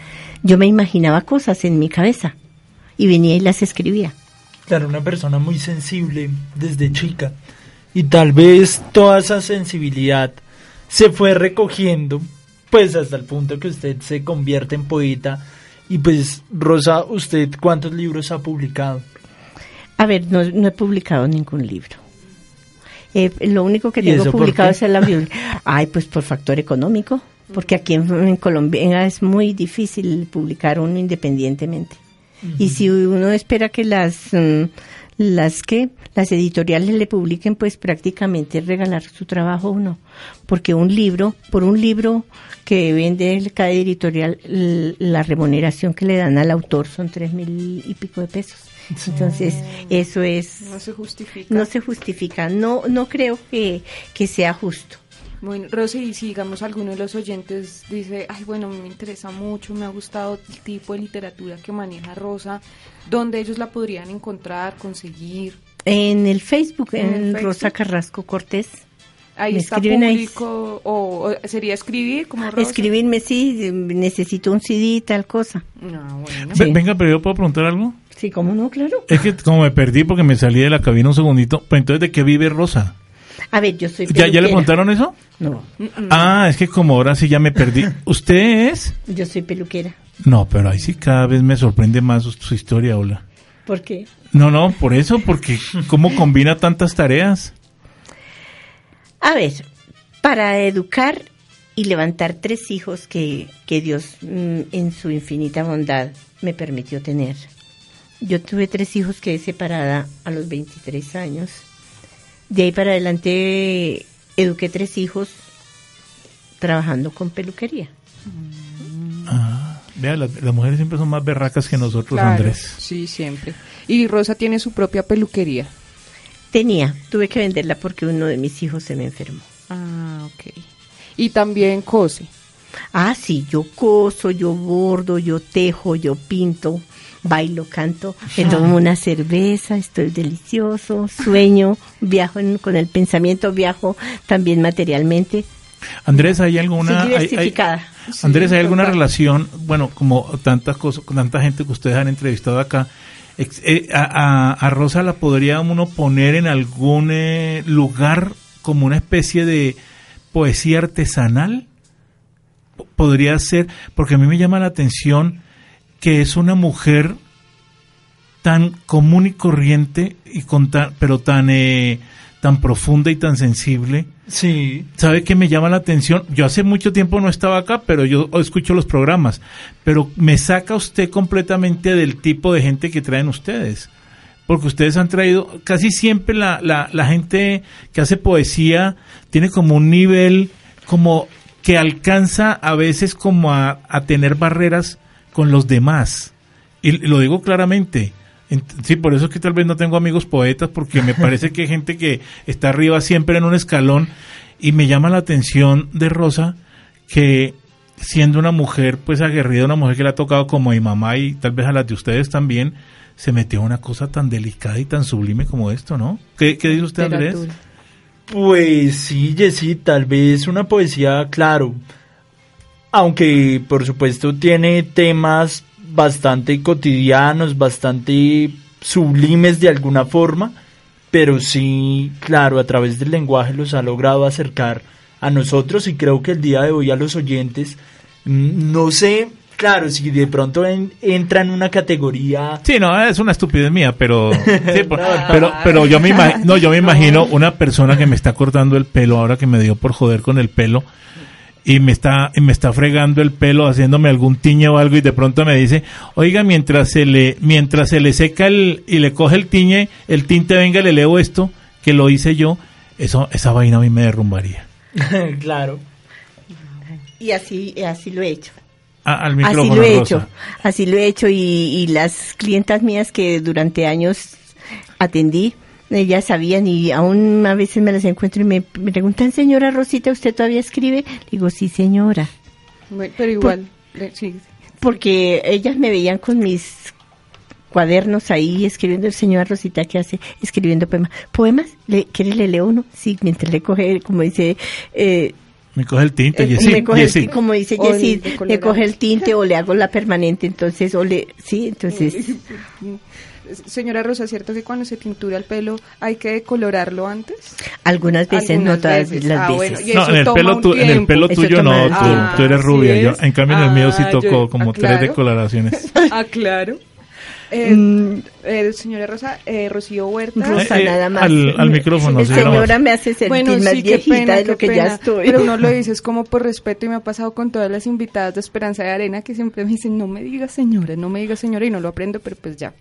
yo me imaginaba cosas en mi cabeza y venía y las escribía. Claro, una persona muy sensible desde chica y tal vez toda esa sensibilidad se fue recogiendo pues hasta el punto que usted se convierte en poeta y pues Rosa, ¿usted cuántos libros ha publicado? A ver, no, he publicado ningún libro. Eh, lo único que tengo publicado es la Biblia. Ay, pues por factor económico porque aquí en, Colombia es muy difícil publicar uno independientemente. Y si uno espera que las mm, las que las editoriales le publiquen, pues prácticamente regalar su trabajo uno, porque un libro, por un libro que vende cada editorial, la remuneración que le dan al autor son tres mil y pico de pesos. Entonces, eso es... No se justifica. No se justifica. No, no creo que, que sea justo. Bueno, Rosy, y si digamos alguno de los oyentes dice, ay, bueno, me interesa mucho, me ha gustado el tipo de literatura que maneja Rosa, ¿dónde ellos la podrían encontrar, conseguir? En el Facebook, en, Rosa Carrasco Cortés. Ahí está público, o, sería escribir como Rosa? Escribirme, sí, necesito un CD, tal cosa. No, bueno. Venga, pero yo puedo preguntar algo. Sí, ¿cómo no? Claro. Es que como me perdí porque me salí de la cabina un segundito, pero entonces, ¿de qué vive Rosa? A ver, yo soy ¿Ya, ¿Ya le contaron eso? No. Ah, es que como ahora sí ya me perdí. ¿Usted es? Yo soy peluquera. No, pero ahí sí cada vez me sorprende más su, historia, Hola. ¿Por qué? No, no, por eso, porque ¿cómo combina tantas tareas? A ver, para educar y levantar tres hijos que, que Dios mm, en su infinita bondad me permitió tener. Yo tuve tres hijos que separada a los 23 años de ahí para adelante eduqué tres hijos trabajando con peluquería. Ah, vea, las, mujeres siempre son más berracas que nosotros, Andrés. Sí, siempre. Y Rosa tiene su propia peluquería. Tenía, tuve que venderla porque uno de mis hijos se me enfermó. Ah, ok. Y también cose. Ah, sí, yo coso, yo bordo, yo tejo, yo pinto bailo, canto, me tomo una cerveza, estoy delicioso, sueño, viajo con el pensamiento, viajo también materialmente. Andrés, ¿hay alguna... Andrés, ¿hay alguna relación, bueno, como tantas cosas, tanta gente que ustedes han entrevistado acá, eh, a, Rosa la podría uno poner en algún eh, lugar como una especie de poesía artesanal? Podría ser, porque a mí me llama la atención que es una mujer tan común y corriente y con pero tan eh, tan profunda y tan sensible. Sí. ¿Sabe qué me llama la atención? Yo hace mucho tiempo no estaba acá, pero yo escucho los programas. Pero me saca usted completamente del tipo de gente que traen ustedes. Porque ustedes han traído, casi siempre la, la, la gente que hace poesía tiene como un nivel, como que alcanza a veces como a, a tener barreras con los demás. Y lo digo claramente. Sí, por eso es que tal vez no tengo amigos poetas, porque me parece que hay gente que está arriba siempre en un escalón y me llama la atención de Rosa que siendo una mujer pues aguerrida, una mujer que le ha tocado como a mi mamá y tal vez a las de ustedes también, se metió una cosa tan delicada y tan sublime como esto, ¿no? ¿Qué, qué dice usted, Andrés? Pues sí, Jessy, tal vez una poesía, claro, aunque por supuesto tiene temas bastante cotidianos, bastante sublimes de alguna forma, pero sí, claro, a través del lenguaje los ha logrado acercar a nosotros y creo que el día de hoy a los oyentes, mm, no sé, claro, si de pronto entra en una categoría... Sí, no, es una estupidez mía, pero pero, pero yo me no, yo me imagino una persona que me está cortando el pelo ahora que me dio por joder con el pelo y me está y me está fregando el pelo haciéndome algún tiñe o algo y de pronto me dice oiga mientras se le mientras se le seca el y le coge el tiñe el tinte venga le leo esto que lo hice yo eso esa vaina a mí me derrumbaría. Claro. Y así así lo he hecho. Al micrófono, así lo he hecho así lo he hecho y, y las clientas mías que durante años atendí ellas sabían y aún a veces me las encuentro y me, preguntan, señora Rosita, ¿usted todavía escribe? Digo, sí, señora. pero igual, sí. Porque ellas me veían con mis cuadernos ahí escribiendo el señor Rosita que hace escribiendo poemas. ¿Poemas? ¿Le, ¿Quiere le leo uno? Sí, mientras le coge, como dice... Eh, me coge el tinte, me coge como dice Jessy, le coge el tinte o le hago la permanente, entonces, o le, sí, entonces... Señora Rosa, ¿cierto que cuando se tintura el pelo hay que decolorarlo antes? Algunas veces, no todas las ah, veces. no, en el, pelo en el pelo tuyo no, tú, eres rubia. Yo, en cambio, en el mío sí ah, tocó como tres decoloraciones. ah, claro. Eh, mm. eh, señora Rosa, eh, Rocío Huerta. Rosa, nada más. Al, micrófono. señora me hace sentir bueno, más sí, viejita de lo que ya estoy. Pero uno lo dice es como por respeto y me ha pasado con todas las invitadas de Esperanza de Arena que siempre me dicen, no me diga señora, no me diga señora y no lo aprendo, pero pues ya.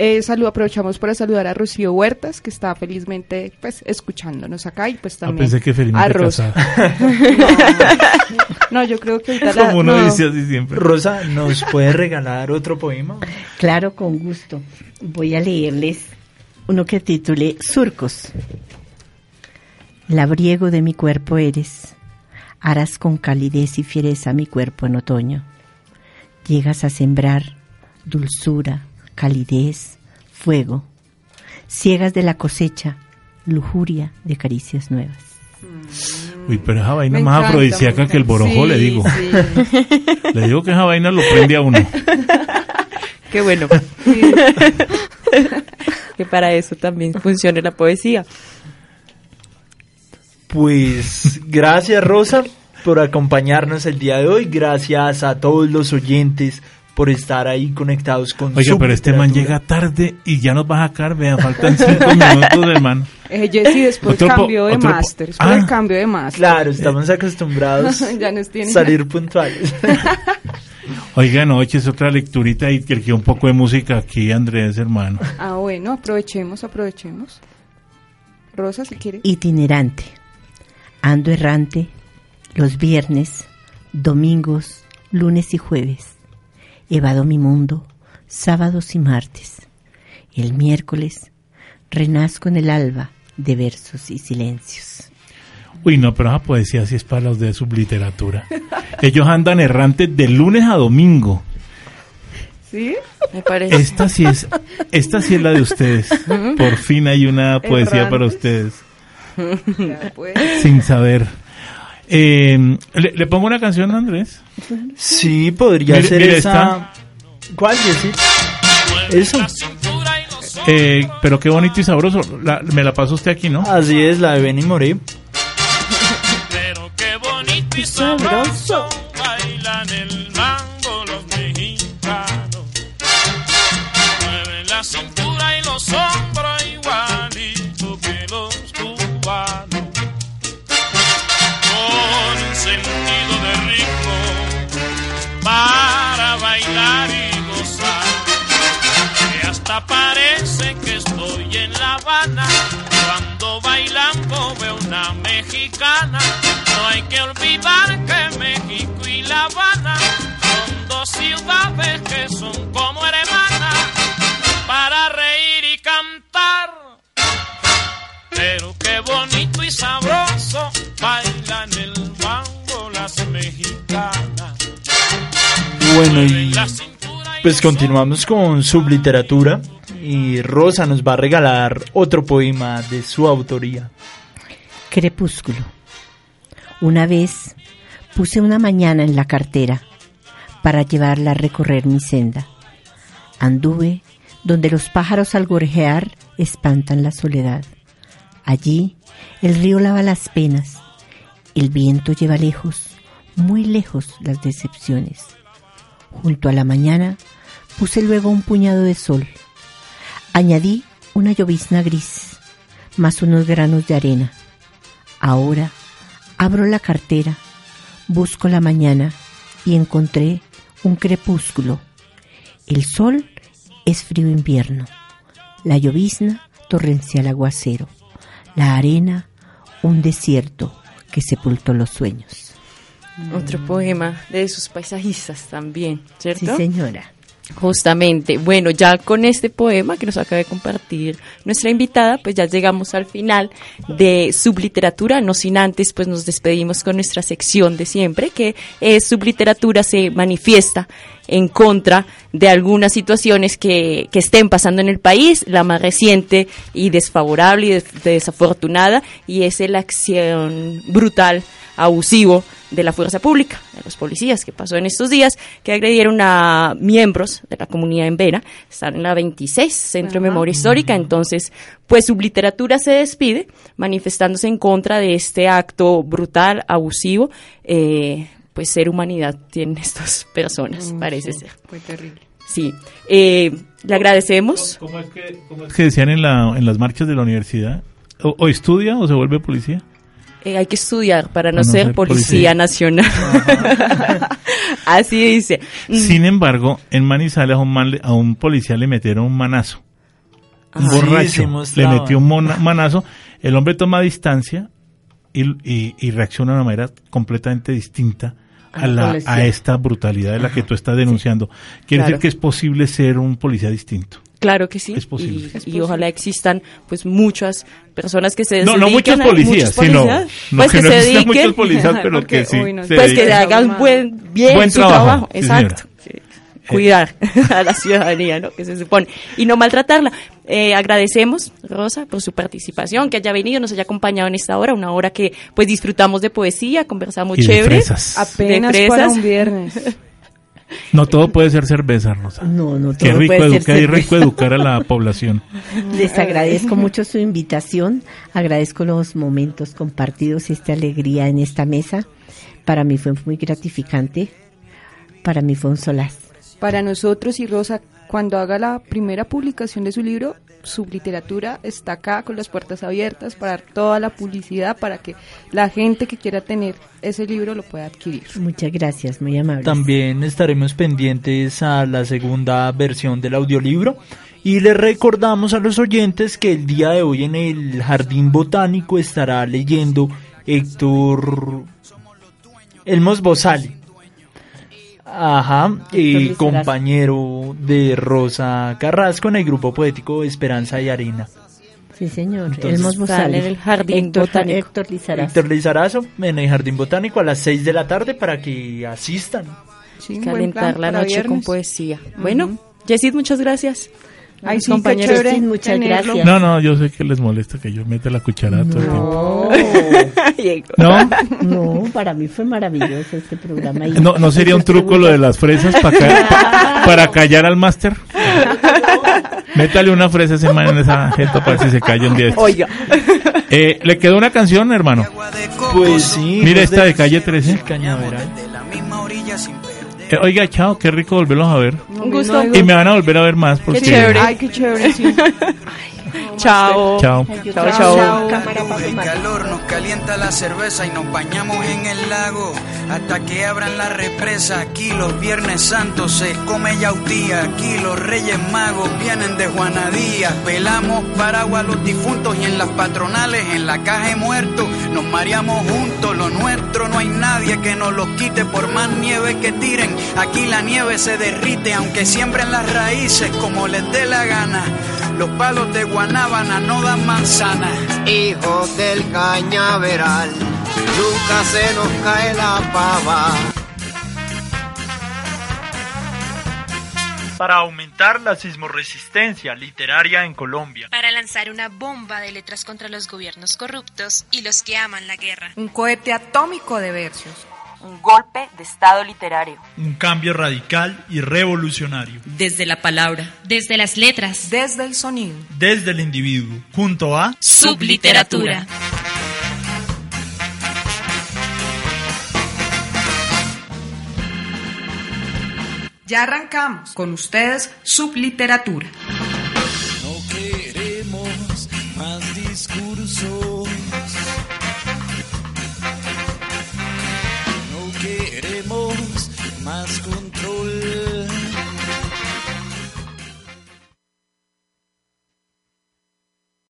Eh, aprovechamos para saludar a Rocío Huertas, que está felizmente pues escuchándonos acá y pues ah, también a Rosa. no, yo creo que Como uno dice así siempre. Rosa, ¿nos puede regalar otro poema? Claro, con gusto. Voy a leerles uno que titule Surcos. Labriego de mi cuerpo eres, harás con calidez y fiereza mi cuerpo en otoño. Llegas a sembrar dulzura, calidez, fuego, ciegas de la cosecha, lujuria de caricias nuevas. Uy, pero esa vaina más afrodisíaca que el borojo, le digo. le digo que esa vaina lo prende a uno. Qué bueno. que para eso también funcione la poesía. Pues gracias Rosa por acompañarnos el día de hoy. Gracias a todos los oyentes por estar ahí conectados con Oye, pero este man llega tarde y ya nos va a sacar, vean, faltan cinco minutos, hermano. Eh, Jessy, después cambio de máster, ah, el cambio de máster. Claro, estamos acostumbrados a salir puntuales. Oiga, noche es otra lecturita y que un poco de música aquí, Andrés, hermano. Ah, bueno, aprovechemos, aprovechemos. Rosa, si quiere. Itinerante. Ando errante los viernes, domingos, lunes y jueves evado mi mundo, sábados y martes. El miércoles renazco en el alba de versos y silencios. Uy, no, pero esa poesía sí es para los de subliteratura. Ellos andan errantes de lunes a domingo. ¿Sí? Me parece. Esta sí es, esta sí es la de ustedes. Por fin hay una poesía para ustedes. Pues. Sin saber. Eh, ¿le, pongo una canción, Andrés? Sí, podría ser esa. ¿Cuál, decir? Eso. Eh, pero qué bonito y sabroso. me la pasó usted aquí, ¿no? Así es, la de Benny Moré. Pero qué bonito y sabroso. Bailan el que olvidar que México y La Habana son dos ciudades que son como hermanas para reír y cantar. Pero qué bonito y sabroso bailan el mango las mexicanas. Bueno, y pues continuamos con subliteratura y Rosa nos va a regalar otro poema de su autoría. Crepúsculo. Una vez puse una mañana en la cartera para llevarla a recorrer mi senda. Anduve donde los pájaros al gorjear espantan la soledad. Allí el río lava las penas, el viento lleva lejos, muy lejos las decepciones. Junto a la mañana puse luego un puñado de sol. Añadí una llovizna gris, más unos granos de arena. Ahora abro la cartera, busco la mañana y encontré un crepúsculo. El sol es frío invierno, la llovizna torrencial aguacero, la arena un desierto que sepultó los sueños. Otro poema de sus paisajistas también, ¿cierto? Sí, señora. Justamente, bueno, ya con este poema que nos acaba de compartir nuestra invitada, pues ya llegamos al final de Subliteratura, no sin antes, pues nos despedimos con nuestra sección de siempre, que es Subliteratura se manifiesta en contra de algunas situaciones que, que estén pasando en el país, la más reciente y desfavorable y desafortunada, y es la acción brutal, abusivo de la fuerza pública, de los policías, que pasó en estos días, que agredieron a miembros de la comunidad en Vera. Están en la 26, Centro de Memoria Histórica. Entonces, pues su literatura se despide manifestándose en contra de este acto brutal, abusivo. Eh, pues ser humanidad tienen estas personas, mm, parece ser. Fue terrible. Sí. Eh, le agradecemos. ¿Cómo, es que, que, decían en, la, en las marchas de la universidad? ¿O, estudia o se vuelve policía? Eh, hay que estudiar para no, ser, policía, nacional. Así dice. Mm. Sin embargo, en Manizales a un, a un policía le metieron un manazo. Un ah. borracho le metió un manazo. El hombre toma distancia y, y, y reacciona de una manera completamente distinta a, la, a esta brutalidad de la que tú estás denunciando. Quiere decir que es posible ser un policía distinto. Claro que sí. Es posible. Y, ojalá existan pues muchas personas que se dediquen No, no muchos policías, sino pues que, se dediquen, muchos policías, pero que sí. pues que hagan buen, bien su trabajo. Exacto cuidar a la ciudadanía, ¿no? Que se supone. Y no maltratarla. Eh, agradecemos, Rosa, por su participación, que haya venido, nos haya acompañado en esta hora, una hora que pues disfrutamos de poesía, conversamos chévere. Apenas para un viernes. No todo puede ser cerveza, Rosa. No, no todo Qué rico puede ser rico educar a la población. Les agradezco mucho su invitación, agradezco los momentos compartidos, esta alegría en esta mesa. Para mí fue muy gratificante, para mí fue un solaz para nosotros y Rosa, cuando haga la primera publicación de su libro, su literatura está acá con las puertas abiertas para dar toda la publicidad para que la gente que quiera tener ese libro lo pueda adquirir. Muchas gracias, muy amable. También estaremos pendientes a la segunda versión del audiolibro y le recordamos a los oyentes que el día de hoy en el Jardín Botánico estará leyendo Héctor Elmos Bozali Ajá, y compañero de Rosa Carrasco en el grupo poético Esperanza y Arena. Sí, señor. Entonces, en el jardín Héctor, botánico. Héctor Lizarazo. Héctor Lizarazo en el jardín botánico a las 6 de la tarde para que asistan. Sí, Calentar la noche con poesía. Bueno, Jessit, muchas gracias. Ay, sí, compañeros. muchas gracias. No, no, yo sé que les molesta que yo meta la cucharada todo el tiempo. ¿No? No, para mí fue maravilloso este programa. no, ¿No sería un truco lo de las fresas para, para callar al máster? Métale una fresa ese man en esa gente para si se calla un día. Oiga. Eh, ¿Le quedó una canción, hermano? Pues sí. Mira esta de calle 13. Cañaveral. Eh, oiga, chao, qué rico volverlos a ver. Un gusto. Y me van a volver a ver más. Porque... Qué chévere. Ay, qué chévere, sí. Chao. Chao. Chao, chao. El calor nos calienta la cerveza y nos bañamos en el lago hasta que abran la represa. Aquí los Viernes Santos se come yautía. Aquí los Reyes Magos vienen de Juanadía. Pelamos paraguas a los difuntos y en las patronales, en la caja de muertos, nos mareamos juntos. Lo nuestro no hay nadie que nos lo quite por más nieve que tiren. Aquí la nieve se derrite aunque siembren las raíces como les dé la gana. Los palos de Guanábana no dan manzanas. Hijos del cañaveral, nunca se nos cae la pava. Para aumentar la sismoresistencia literaria en Colombia. Para lanzar una bomba de letras contra los gobiernos corruptos y los que aman la guerra. Un cohete atómico de versos un golpe de estado literario. Un cambio radical y revolucionario. Desde la palabra. Desde las letras. Desde el sonido. Desde el individuo. Junto a Subliteratura. Ya arrancamos con ustedes Subliteratura. No queremos más discursos